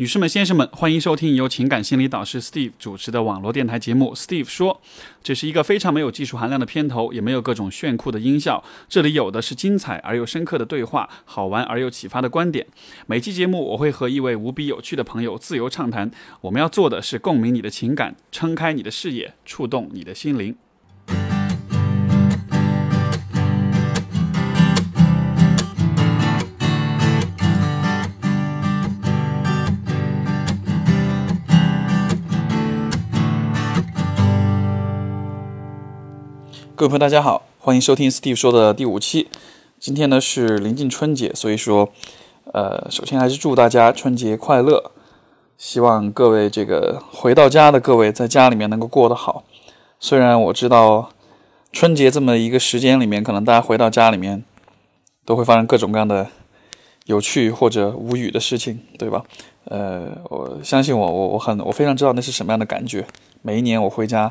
女士们、先生们，欢迎收听由情感心理导师 Steve 主持的网络电台节目。Steve 说，这是一个非常没有技术含量的片头，也没有各种炫酷的音效，这里有的是精彩而又深刻的对话，好玩而又启发的观点。每期节目，我会和一位无比有趣的朋友自由畅谈。我们要做的是共鸣你的情感，撑开你的视野，触动你的心灵。各位朋友，大家好，欢迎收听 Steve 说的第五期。今天呢是临近春节，所以说，呃，首先还是祝大家春节快乐。希望各位这个回到家的各位在家里面能够过得好。虽然我知道春节这么一个时间里面，可能大家回到家里面都会发生各种各样的有趣或者无语的事情，对吧？呃，我相信我，我我很我非常知道那是什么样的感觉。每一年我回家。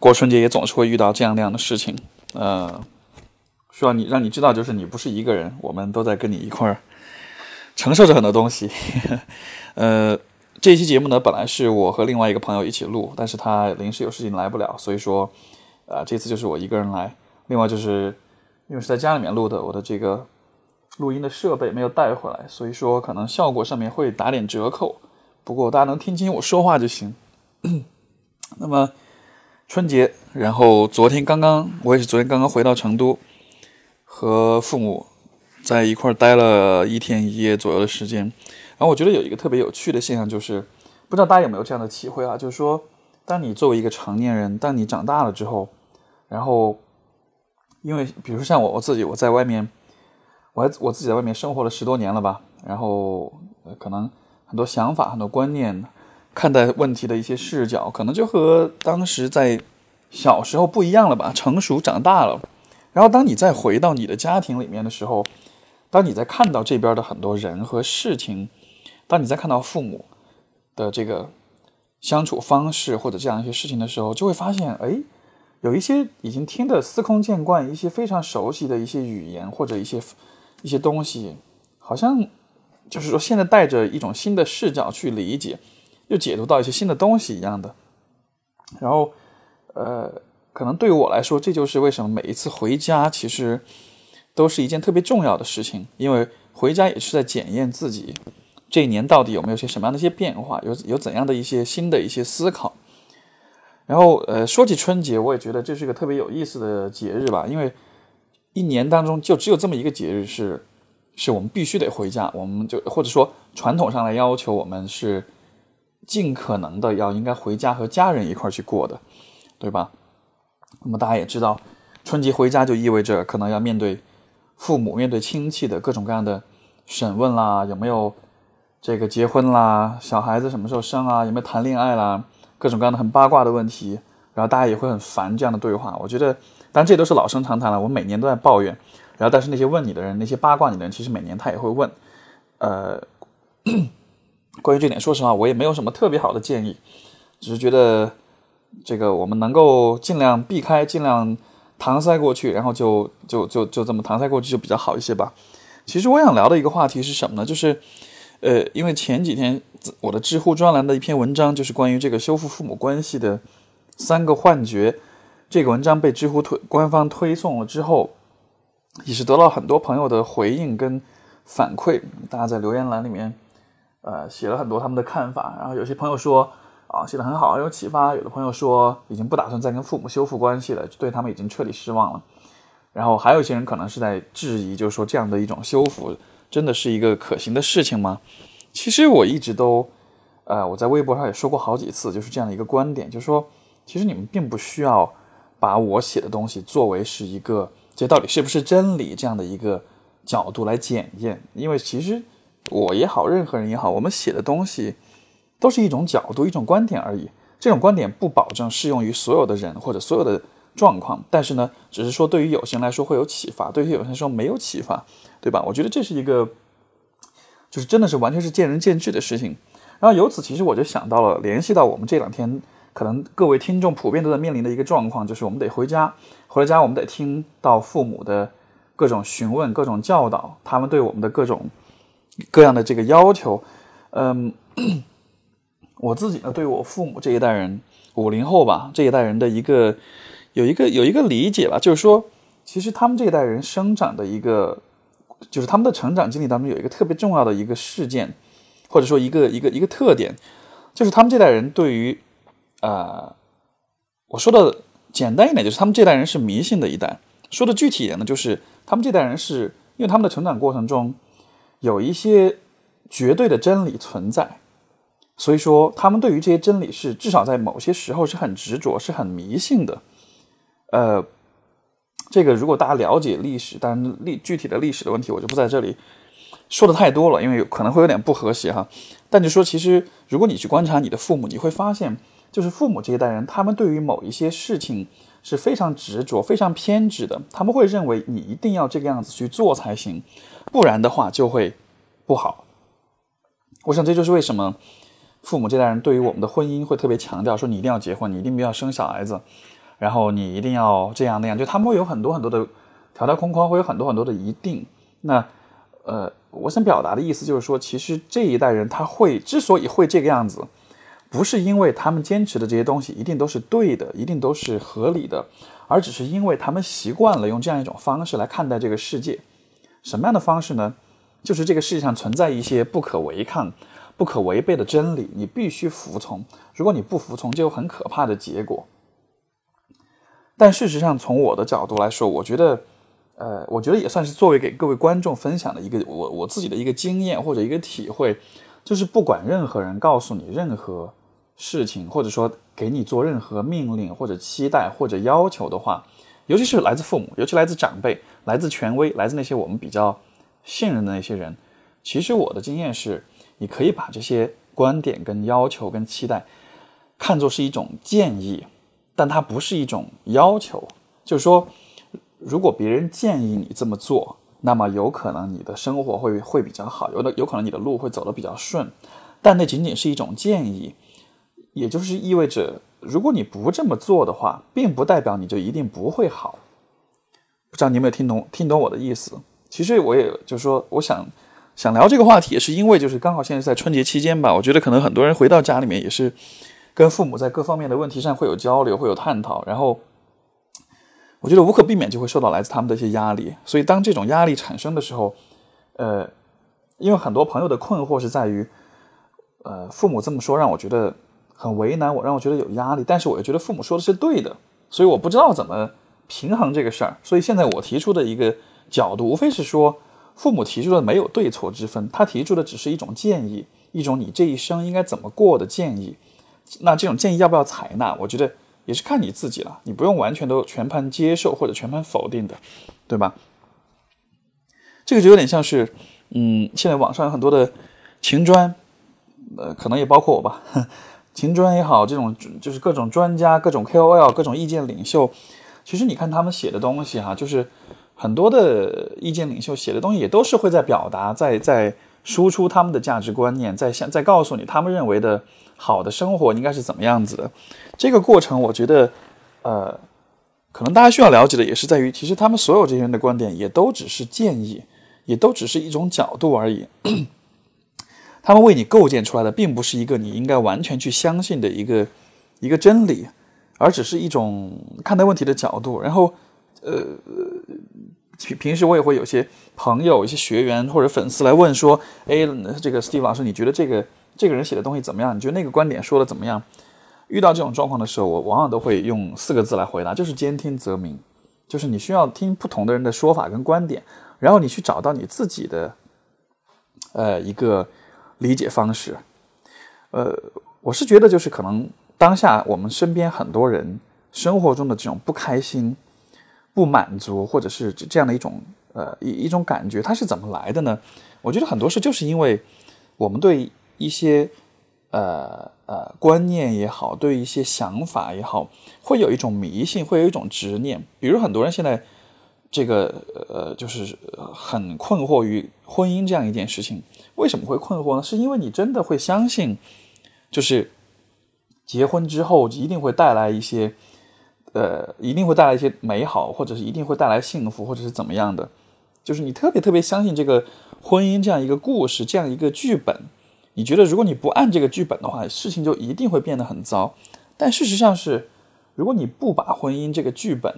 过春节也总是会遇到这样那样的事情，呃，需要你让你知道，就是你不是一个人，我们都在跟你一块儿承受着很多东西。呃，这期节目呢，本来是我和另外一个朋友一起录，但是他临时有事情来不了，所以说，呃，这次就是我一个人来。另外就是因为是在家里面录的，我的这个录音的设备没有带回来，所以说可能效果上面会打点折扣。不过大家能听清我说话就行。那么。春节，然后昨天刚刚，我也是昨天刚刚回到成都，和父母在一块儿待了一天一夜左右的时间。然后我觉得有一个特别有趣的现象，就是不知道大家有没有这样的体会啊？就是说，当你作为一个成年人，当你长大了之后，然后因为比如说像我我自己，我在外面，我还我自己在外面生活了十多年了吧，然后可能很多想法、很多观念。看待问题的一些视角，可能就和当时在小时候不一样了吧？成熟长大了，然后当你再回到你的家庭里面的时候，当你在看到这边的很多人和事情，当你在看到父母的这个相处方式或者这样一些事情的时候，就会发现，哎，有一些已经听得司空见惯、一些非常熟悉的一些语言或者一些一些东西，好像就是说现在带着一种新的视角去理解。又解读到一些新的东西一样的，然后，呃，可能对于我来说，这就是为什么每一次回家其实都是一件特别重要的事情，因为回家也是在检验自己这一年到底有没有些什么样的一些变化，有有怎样的一些新的一些思考。然后，呃，说起春节，我也觉得这是一个特别有意思的节日吧，因为一年当中就只有这么一个节日是是我们必须得回家，我们就或者说传统上来要求我们是。尽可能的要应该回家和家人一块去过的，对吧？那么大家也知道，春节回家就意味着可能要面对父母、面对亲戚的各种各样的审问啦，有没有这个结婚啦，小孩子什么时候生啊，有没有谈恋爱啦，各种各样的很八卦的问题，然后大家也会很烦这样的对话。我觉得，当然这都是老生常谈了，我每年都在抱怨。然后，但是那些问你的人，那些八卦你的人，其实每年他也会问，呃。关于这点，说实话，我也没有什么特别好的建议，只是觉得这个我们能够尽量避开，尽量搪塞过去，然后就就就就这么搪塞过去就比较好一些吧。其实我想聊的一个话题是什么呢？就是，呃，因为前几天我的知乎专栏的一篇文章就是关于这个修复父母关系的三个幻觉，这个文章被知乎推官方推送了之后，也是得到很多朋友的回应跟反馈，大家在留言栏里面。呃，写了很多他们的看法，然后有些朋友说啊，写的很好，有启发；有的朋友说已经不打算再跟父母修复关系了，对他们已经彻底失望了。然后还有一些人可能是在质疑，就是说这样的一种修复真的是一个可行的事情吗？其实我一直都，呃，我在微博上也说过好几次，就是这样的一个观点，就是说，其实你们并不需要把我写的东西作为是一个这到底是不是真理这样的一个角度来检验，因为其实。我也好，任何人也好，我们写的东西都是一种角度、一种观点而已。这种观点不保证适用于所有的人或者所有的状况，但是呢，只是说对于有些人来说会有启发，对于有些人说没有启发，对吧？我觉得这是一个，就是真的是完全是见仁见智的事情。然后由此，其实我就想到了，联系到我们这两天可能各位听众普遍都在面临的一个状况，就是我们得回家，回了家我们得听到父母的各种询问、各种教导，他们对我们的各种。各样的这个要求，嗯，我自己呢，对我父母这一代人，五零后吧这一代人的一个有一个有一个理解吧，就是说，其实他们这一代人生长的一个，就是他们的成长经历当中有一个特别重要的一个事件，或者说一个一个一个特点，就是他们这代人对于，呃，我说的简单一点，就是他们这代人是迷信的一代；说的具体一点呢，就是他们这代人是因为他们的成长过程中有一些绝对的真理存在。所以说，他们对于这些真理是至少在某些时候是很执着、是很迷信的。呃，这个如果大家了解历史，当然历具体的历史的问题，我就不在这里说的太多了，因为可能会有点不和谐哈。但就说，其实如果你去观察你的父母，你会发现，就是父母这一代人，他们对于某一些事情是非常执着、非常偏执的。他们会认为你一定要这个样子去做才行，不然的话就会不好。我想这就是为什么。父母这代人对于我们的婚姻会特别强调，说你一定要结婚，你一定不要生小孩子，然后你一定要这样那样，就他们会有很多很多的条条框框，会有很多很多的一定。那呃，我想表达的意思就是说，其实这一代人他会之所以会这个样子，不是因为他们坚持的这些东西一定都是对的，一定都是合理的，而只是因为他们习惯了用这样一种方式来看待这个世界。什么样的方式呢？就是这个世界上存在一些不可违抗。不可违背的真理，你必须服从。如果你不服从，就有很可怕的结果。但事实上，从我的角度来说，我觉得，呃，我觉得也算是作为给各位观众分享的一个我我自己的一个经验或者一个体会，就是不管任何人告诉你任何事情，或者说给你做任何命令或者期待或者要求的话，尤其是来自父母，尤其来自长辈，来自权威，来自那些我们比较信任的那些人，其实我的经验是。你可以把这些观点、跟要求、跟期待看作是一种建议，但它不是一种要求。就是说，如果别人建议你这么做，那么有可能你的生活会会比较好，有的有可能你的路会走得比较顺。但那仅仅是一种建议，也就是意味着，如果你不这么做的话，并不代表你就一定不会好。不知道你有没有听懂听懂我的意思？其实我也就是说，我想。想聊这个话题，也是因为就是刚好现在在春节期间吧，我觉得可能很多人回到家里面也是跟父母在各方面的问题上会有交流，会有探讨，然后我觉得无可避免就会受到来自他们的一些压力，所以当这种压力产生的时候，呃，因为很多朋友的困惑是在于，呃，父母这么说让我觉得很为难，我让我觉得有压力，但是我又觉得父母说的是对的，所以我不知道怎么平衡这个事儿，所以现在我提出的一个角度，无非是说。父母提出的没有对错之分，他提出的只是一种建议，一种你这一生应该怎么过的建议。那这种建议要不要采纳，我觉得也是看你自己了，你不用完全都全盘接受或者全盘否定的，对吧？这个就有点像是，嗯，现在网上有很多的情砖，呃，可能也包括我吧，情专也好，这种就是各种专家、各种 KOL、各种意见领袖，其实你看他们写的东西哈，就是。很多的意见领袖写的东西也都是会在表达，在在输出他们的价值观念，在向在告诉你他们认为的好的生活应该是怎么样子的。这个过程，我觉得，呃，可能大家需要了解的也是在于，其实他们所有这些人的观点也都只是建议，也都只是一种角度而已。他们为你构建出来的，并不是一个你应该完全去相信的一个一个真理，而只是一种看待问题的角度。然后，呃。平平时我也会有些朋友、一些学员或者粉丝来问说：“哎，这个 Steve 老师，你觉得这个这个人写的东西怎么样？你觉得那个观点说的怎么样？”遇到这种状况的时候，我往往都会用四个字来回答，就是兼听则明，就是你需要听不同的人的说法跟观点，然后你去找到你自己的呃一个理解方式。呃，我是觉得就是可能当下我们身边很多人生活中的这种不开心。不满足，或者是这样的一种呃一一种感觉，它是怎么来的呢？我觉得很多事就是因为我们对一些呃呃观念也好，对一些想法也好，会有一种迷信，会有一种执念。比如很多人现在这个呃就是很困惑于婚姻这样一件事情，为什么会困惑呢？是因为你真的会相信，就是结婚之后一定会带来一些。呃，一定会带来一些美好，或者是一定会带来幸福，或者是怎么样的？就是你特别特别相信这个婚姻这样一个故事，这样一个剧本，你觉得如果你不按这个剧本的话，事情就一定会变得很糟。但事实上是，如果你不把婚姻这个剧本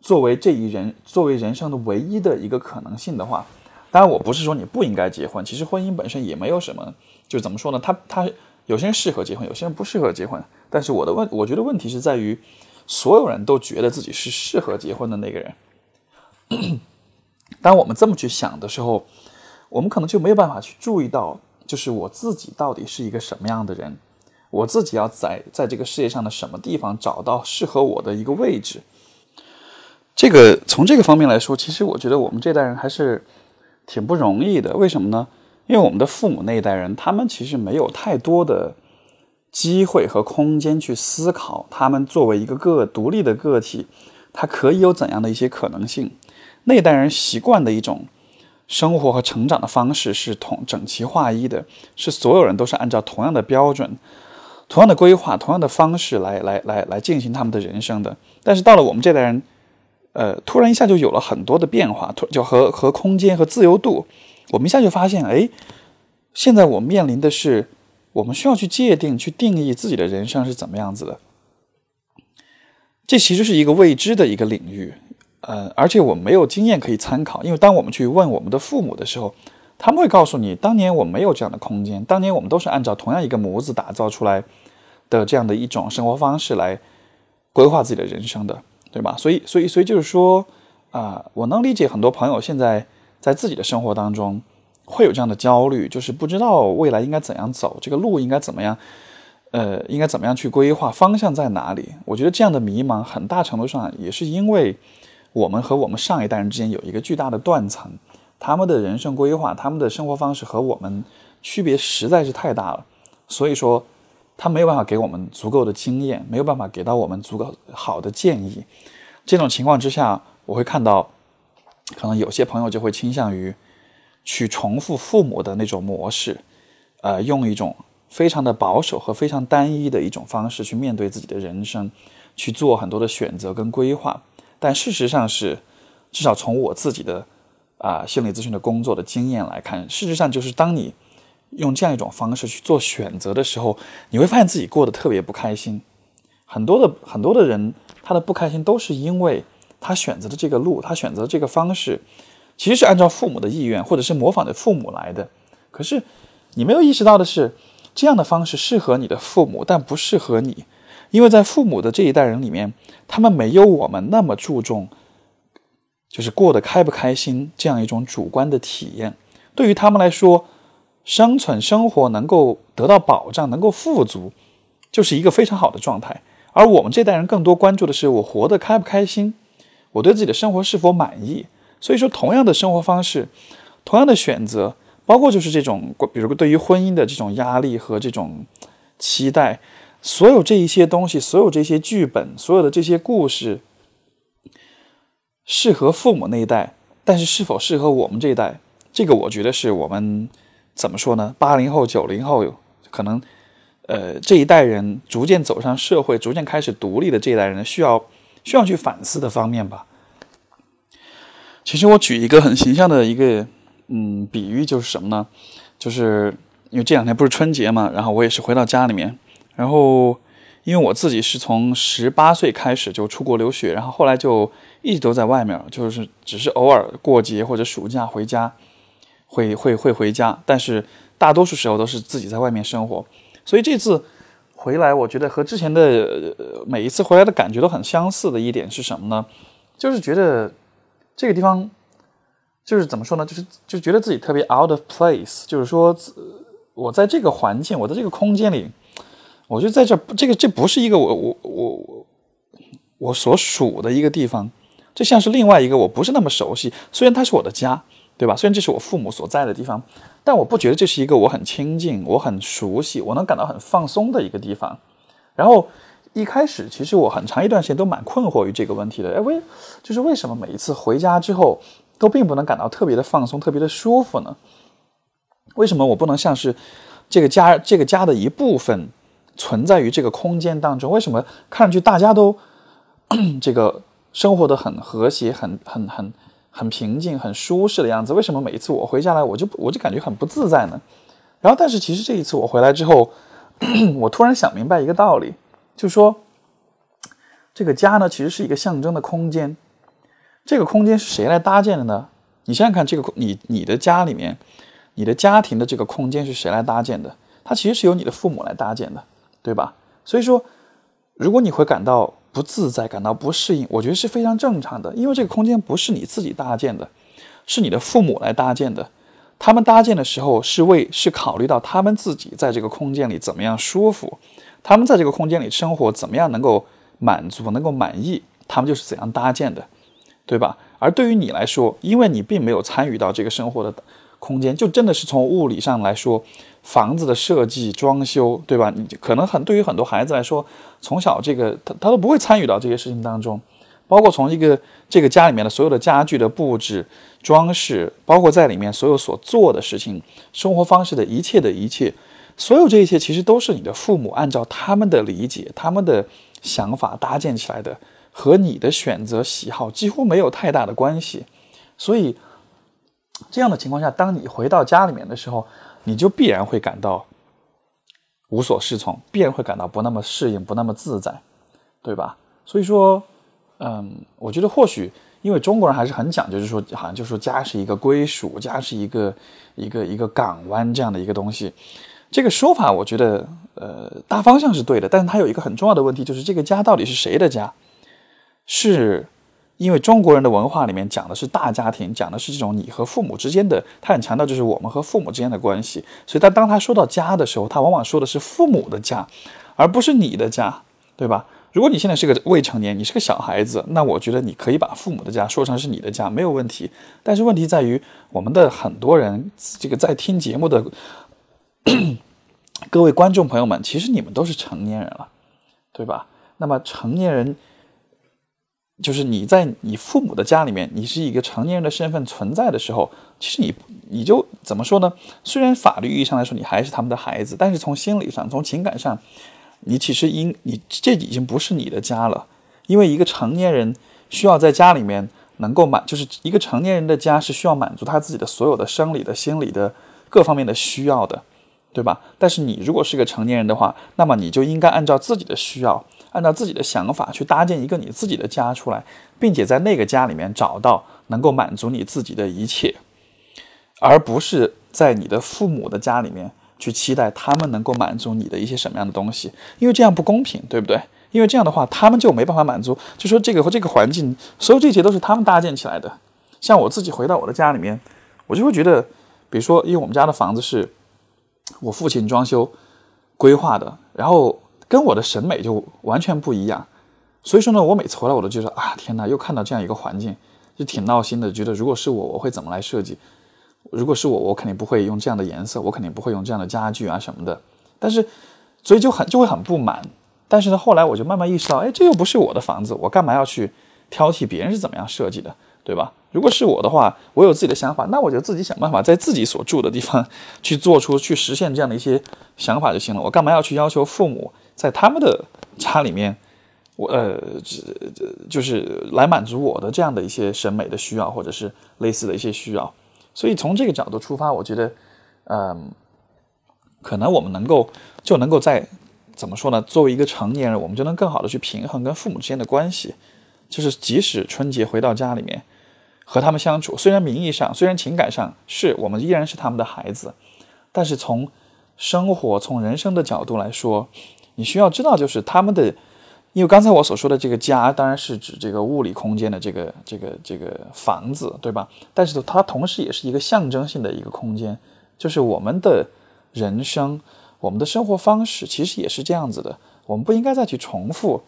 作为这一人作为人生的唯一的一个可能性的话，当然我不是说你不应该结婚，其实婚姻本身也没有什么，就怎么说呢？他他有些人适合结婚，有些人不适合结婚。但是我的问，我觉得问题是在于，所有人都觉得自己是适合结婚的那个人。当我们这么去想的时候，我们可能就没有办法去注意到，就是我自己到底是一个什么样的人，我自己要在在这个世界上的什么地方找到适合我的一个位置。这个从这个方面来说，其实我觉得我们这代人还是挺不容易的。为什么呢？因为我们的父母那一代人，他们其实没有太多的机会和空间去思考，他们作为一个个独立的个体，他可以有怎样的一些可能性。那一代人习惯的一种生活和成长的方式是同整齐划一的，是所有人都是按照同样的标准、同样的规划、同样的方式来来来来进行他们的人生的。但是到了我们这代人，呃，突然一下就有了很多的变化，突就和和空间和自由度，我们一下就发现，哎，现在我面临的是，我们需要去界定、去定义自己的人生是怎么样子的。这其实是一个未知的一个领域。呃，而且我没有经验可以参考，因为当我们去问我们的父母的时候，他们会告诉你，当年我没有这样的空间，当年我们都是按照同样一个模子打造出来的这样的一种生活方式来规划自己的人生的，对吧？所以，所以，所以就是说，啊，我能理解很多朋友现在在自己的生活当中会有这样的焦虑，就是不知道未来应该怎样走，这个路应该怎么样，呃，应该怎么样去规划，方向在哪里？我觉得这样的迷茫很大程度上也是因为。我们和我们上一代人之间有一个巨大的断层，他们的人生规划、他们的生活方式和我们区别实在是太大了，所以说他没有办法给我们足够的经验，没有办法给到我们足够好的建议。这种情况之下，我会看到，可能有些朋友就会倾向于去重复父母的那种模式，呃，用一种非常的保守和非常单一的一种方式去面对自己的人生，去做很多的选择跟规划。但事实上是，至少从我自己的啊心理咨询的工作的经验来看，事实上就是当你用这样一种方式去做选择的时候，你会发现自己过得特别不开心。很多的很多的人，他的不开心都是因为他选择的这个路，他选择这个方式，其实是按照父母的意愿或者是模仿着父母来的。可是你没有意识到的是，这样的方式适合你的父母，但不适合你。因为在父母的这一代人里面，他们没有我们那么注重，就是过得开不开心这样一种主观的体验。对于他们来说，生存生活能够得到保障，能够富足，就是一个非常好的状态。而我们这代人更多关注的是我活得开不开心，我对自己的生活是否满意。所以说，同样的生活方式，同样的选择，包括就是这种，比如对于婚姻的这种压力和这种期待。所有这一些东西，所有这些剧本，所有的这些故事，适合父母那一代，但是是否适合我们这一代？这个我觉得是我们怎么说呢？八零后、九零后，可能呃这一代人逐渐走上社会、逐渐开始独立的这一代人，需要需要去反思的方面吧。其实我举一个很形象的一个嗯比喻，就是什么呢？就是因为这两天不是春节嘛，然后我也是回到家里面。然后，因为我自己是从十八岁开始就出国留学，然后后来就一直都在外面，就是只是偶尔过节或者暑假回家，会会会回家，但是大多数时候都是自己在外面生活。所以这次回来，我觉得和之前的每一次回来的感觉都很相似的一点是什么呢？就是觉得这个地方就是怎么说呢？就是就觉得自己特别 out of place，就是说我在这个环境，我在这个空间里。我就在这，这个这不是一个我我我我我所属的一个地方，这像是另外一个我不是那么熟悉。虽然它是我的家，对吧？虽然这是我父母所在的地方，但我不觉得这是一个我很亲近、我很熟悉、我能感到很放松的一个地方。然后一开始，其实我很长一段时间都蛮困惑于这个问题的。哎，为就是为什么每一次回家之后都并不能感到特别的放松、特别的舒服呢？为什么我不能像是这个家这个家的一部分？存在于这个空间当中，为什么看上去大家都 这个生活的很和谐、很很很很平静、很舒适的样子？为什么每一次我回家来，我就我就感觉很不自在呢？然后，但是其实这一次我回来之后，我突然想明白一个道理，就是说，这个家呢，其实是一个象征的空间。这个空间是谁来搭建的呢？你想想看，这个你你的家里面，你的家庭的这个空间是谁来搭建的？它其实是由你的父母来搭建的，对吧？所以说，如果你会感到不自在、感到不适应，我觉得是非常正常的，因为这个空间不是你自己搭建的，是你的父母来搭建的。他们搭建的时候是为是考虑到他们自己在这个空间里怎么样舒服，他们在这个空间里生活怎么样能够满足、能够满意，他们就是怎样搭建的，对吧？而对于你来说，因为你并没有参与到这个生活的空间，就真的是从物理上来说，房子的设计、装修，对吧？你可能很对于很多孩子来说，从小这个他他都不会参与到这些事情当中。包括从一个这个家里面的所有的家具的布置、装饰，包括在里面所有所做的事情、生活方式的一切的一切，所有这一切其实都是你的父母按照他们的理解、他们的想法搭建起来的，和你的选择喜好几乎没有太大的关系。所以，这样的情况下，当你回到家里面的时候，你就必然会感到无所适从，必然会感到不那么适应、不那么自在，对吧？所以说。嗯，我觉得或许因为中国人还是很讲究，就是说好像就说家是一个归属，家是一个一个一个港湾这样的一个东西。这个说法我觉得呃大方向是对的，但是它有一个很重要的问题，就是这个家到底是谁的家？是因为中国人的文化里面讲的是大家庭，讲的是这种你和父母之间的，他很强调就是我们和父母之间的关系。所以他当他说到家的时候，他往往说的是父母的家，而不是你的家，对吧？如果你现在是个未成年，你是个小孩子，那我觉得你可以把父母的家说成是你的家，没有问题。但是问题在于，我们的很多人，这个在听节目的 各位观众朋友们，其实你们都是成年人了，对吧？那么成年人，就是你在你父母的家里面，你是一个成年人的身份存在的时候，其实你你就怎么说呢？虽然法律意义上来说你还是他们的孩子，但是从心理上、从情感上。你其实应你这已经不是你的家了，因为一个成年人需要在家里面能够满，就是一个成年人的家是需要满足他自己的所有的生理的、心理的各方面的需要的，对吧？但是你如果是个成年人的话，那么你就应该按照自己的需要，按照自己的想法去搭建一个你自己的家出来，并且在那个家里面找到能够满足你自己的一切，而不是在你的父母的家里面。去期待他们能够满足你的一些什么样的东西，因为这样不公平，对不对？因为这样的话，他们就没办法满足。就说这个和这个环境，所有这些都是他们搭建起来的。像我自己回到我的家里面，我就会觉得，比如说，因为我们家的房子是我父亲装修规划的，然后跟我的审美就完全不一样。所以说呢，我每次回来我都觉得啊，天哪，又看到这样一个环境，就挺闹心的。觉得如果是我，我会怎么来设计？如果是我，我肯定不会用这样的颜色，我肯定不会用这样的家具啊什么的。但是，所以就很就会很不满。但是呢，后来我就慢慢意识到，哎，这又不是我的房子，我干嘛要去挑剔别人是怎么样设计的，对吧？如果是我的话，我有自己的想法，那我就自己想办法在自己所住的地方 去做出、去实现这样的一些想法就行了。我干嘛要去要求父母在他们的家里面，我呃，就是来满足我的这样的一些审美的需要，或者是类似的一些需要。所以从这个角度出发，我觉得，嗯，可能我们能够就能够在怎么说呢？作为一个成年人，我们就能更好的去平衡跟父母之间的关系。就是即使春节回到家里面和他们相处，虽然名义上、虽然情感上是我们依然是他们的孩子，但是从生活、从人生的角度来说，你需要知道，就是他们的。因为刚才我所说的这个家，当然是指这个物理空间的这个这个这个房子，对吧？但是它同时也是一个象征性的一个空间，就是我们的人生，我们的生活方式其实也是这样子的。我们不应该再去重复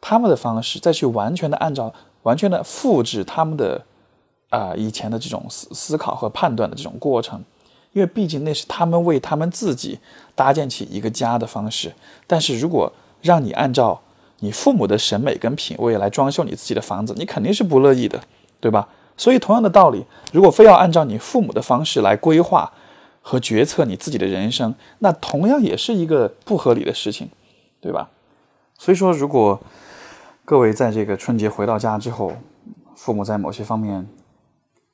他们的方式，再去完全的按照、完全的复制他们的啊以前的这种思思考和判断的这种过程，因为毕竟那是他们为他们自己搭建起一个家的方式。但是如果让你按照你父母的审美跟品味来装修你自己的房子，你肯定是不乐意的，对吧？所以同样的道理，如果非要按照你父母的方式来规划和决策你自己的人生，那同样也是一个不合理的事情，对吧？所以说，如果各位在这个春节回到家之后，父母在某些方面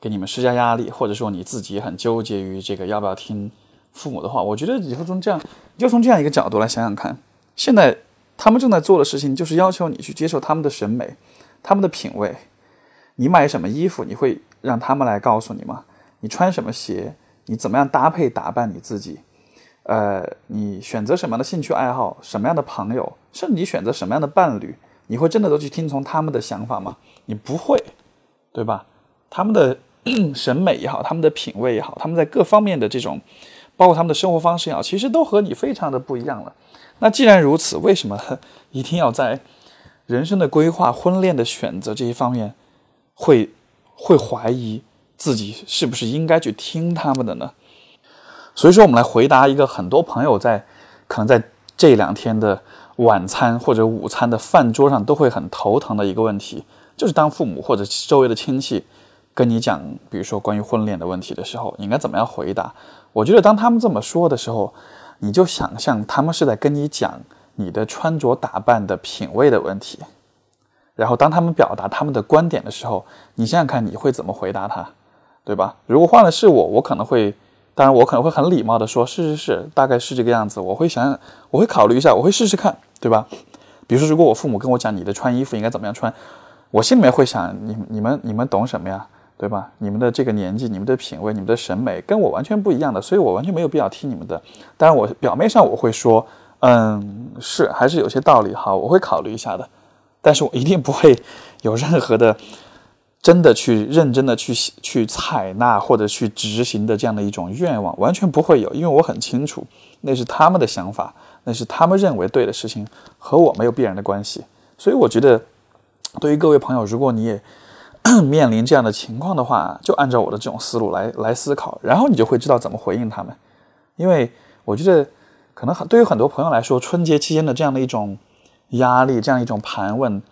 给你们施加压力，或者说你自己很纠结于这个要不要听父母的话，我觉得以后从这样，就从这样一个角度来想想看，现在他们正在做的事情就是要求你去接受他们的审美、他们的品味。你买什么衣服，你会让他们来告诉你吗？你穿什么鞋，你怎么样搭配打扮你自己？呃，你选择什么样的兴趣爱好，什么样的朋友，甚至你选择什么样的伴侣，你会真的都去听从他们的想法吗？你不会，对吧？他们的 审美也好，他们的品味也好，他们在各方面的这种，包括他们的生活方式也好，其实都和你非常的不一样了。那既然如此，为什么 一定要在人生的规划、婚恋的选择这一方面，会会怀疑自己是不是应该去听他们的呢？所以说，我们来回答一个很多朋友在可能在这两天的晚餐或者午餐的饭桌上都会很头疼的一个问题，就是当父母或者周围的亲戚跟你讲，比如说关于婚恋的问题的时候，你应该怎么样回答？我觉得当他们这么说的时候，你就想象他们是在跟你讲你的穿着打扮的品味的问题，然后当他们表达他们的观点的时候，你想想看你会怎么回答他，对吧？如果换了是我，我可能会。当然，我可能会很礼貌的说：“是是是，大概是这个样子。”我会想，我会考虑一下，我会试试看，对吧？比如说，如果我父母跟我讲你的穿衣服应该怎么样穿，我心里面会想：你你们你们懂什么呀，对吧？你们的这个年纪，你们的品味，你们的审美跟我完全不一样的，所以我完全没有必要听你们的。当然，我表面上我会说：“嗯，是，还是有些道理。”哈，我会考虑一下的，但是我一定不会有任何的。真的去认真的去去采纳或者去执行的这样的一种愿望，完全不会有，因为我很清楚，那是他们的想法，那是他们认为对的事情，和我没有必然的关系。所以我觉得，对于各位朋友，如果你也 面临这样的情况的话，就按照我的这种思路来来思考，然后你就会知道怎么回应他们。因为我觉得，可能很对于很多朋友来说，春节期间的这样的一种压力，这样一种盘问。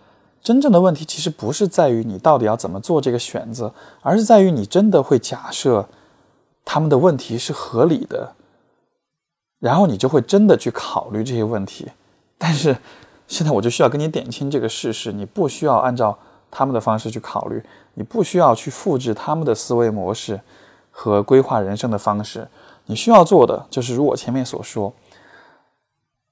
真正的问题其实不是在于你到底要怎么做这个选择，而是在于你真的会假设他们的问题是合理的，然后你就会真的去考虑这些问题。但是现在我就需要跟你点清这个事实：你不需要按照他们的方式去考虑，你不需要去复制他们的思维模式和规划人生的方式。你需要做的就是，如我前面所说，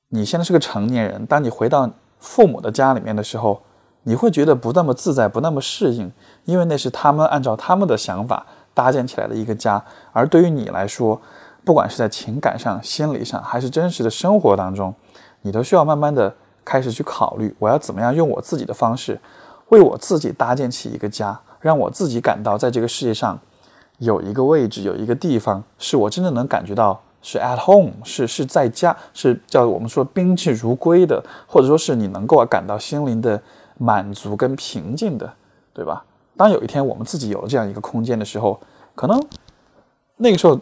你现在是个成年人，当你回到父母的家里面的时候。你会觉得不那么自在，不那么适应，因为那是他们按照他们的想法搭建起来的一个家。而对于你来说，不管是在情感上、心理上，还是真实的生活当中，你都需要慢慢的开始去考虑：我要怎么样用我自己的方式，为我自己搭建起一个家，让我自己感到在这个世界上有一个位置，有一个地方是我真正能感觉到是 at home，是是在家，是叫我们说宾至如归的，或者说是你能够感到心灵的。满足跟平静的，对吧？当有一天我们自己有了这样一个空间的时候，可能那个时候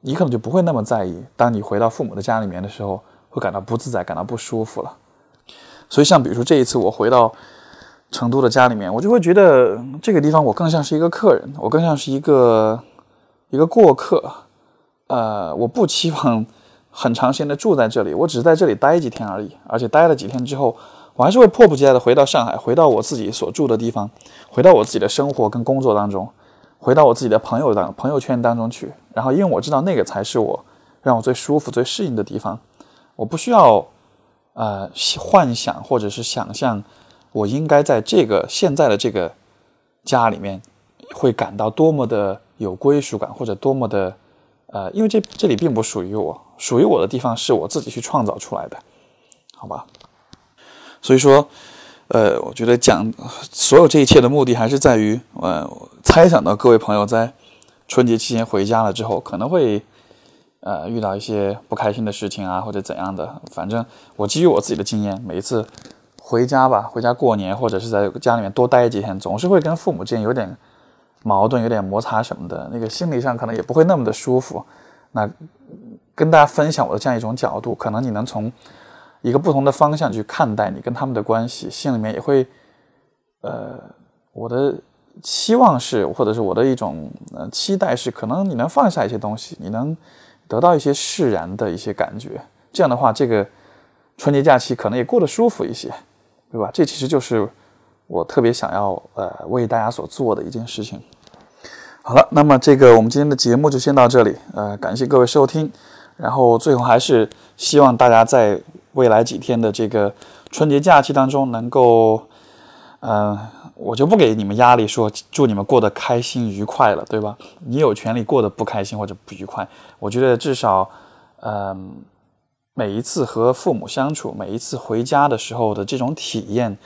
你可能就不会那么在意。当你回到父母的家里面的时候，会感到不自在，感到不舒服了。所以，像比如说这一次我回到成都的家里面，我就会觉得这个地方我更像是一个客人，我更像是一个一个过客。呃，我不期望很长时间的住在这里，我只是在这里待几天而已。而且待了几天之后。我还是会迫不及待的回到上海，回到我自己所住的地方，回到我自己的生活跟工作当中，回到我自己的朋友当朋友圈当中去。然后，因为我知道那个才是我让我最舒服、最适应的地方。我不需要呃幻想或者是想象，我应该在这个现在的这个家里面会感到多么的有归属感，或者多么的呃，因为这这里并不属于我，属于我的地方是我自己去创造出来的，好吧？所以说，呃，我觉得讲所有这一切的目的，还是在于，呃，猜想到各位朋友在春节期间回家了之后，可能会，呃，遇到一些不开心的事情啊，或者怎样的。反正我基于我自己的经验，每一次回家吧，回家过年或者是在家里面多待几天，总是会跟父母之间有点矛盾、有点摩擦什么的，那个心理上可能也不会那么的舒服。那跟大家分享我的这样一种角度，可能你能从。一个不同的方向去看待你跟他们的关系，心里面也会，呃，我的期望是，或者是我的一种呃期待是，可能你能放下一些东西，你能得到一些释然的一些感觉，这样的话，这个春节假期可能也过得舒服一些，对吧？这其实就是我特别想要呃为大家所做的一件事情。好了，那么这个我们今天的节目就先到这里，呃，感谢各位收听。然后最后还是希望大家在未来几天的这个春节假期当中能够，嗯，我就不给你们压力，说祝你们过得开心愉快了，对吧？你有权利过得不开心或者不愉快。我觉得至少，嗯，每一次和父母相处，每一次回家的时候的这种体验，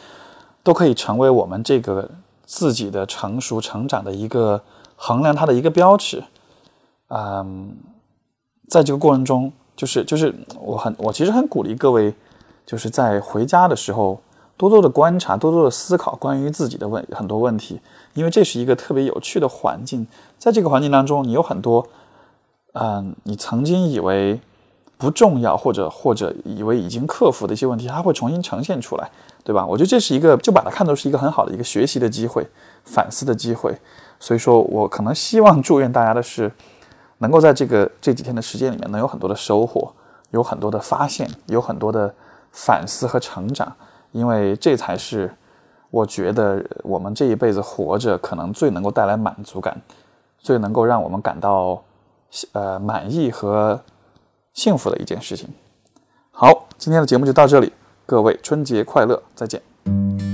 都可以成为我们这个自己的成熟成长的一个衡量它的一个标尺。嗯，在这个过程中，就是就是我很我其实很鼓励各位，就是在回家的时候多多的观察，多多的思考关于自己的问很多问题，因为这是一个特别有趣的环境，在这个环境当中，你有很多，嗯，你曾经以为不重要或者或者以为已经克服的一些问题，它会重新呈现出来，对吧？我觉得这是一个，就把它看作是一个很好的一个学习的机会，反思的机会。所以说我可能希望祝愿大家的是。能够在这个这几天的时间里面，能有很多的收获，有很多的发现，有很多的反思和成长，因为这才是我觉得我们这一辈子活着可能最能够带来满足感，最能够让我们感到呃满意和幸福的一件事情。好今天的节目就到这里各位春节快乐再见。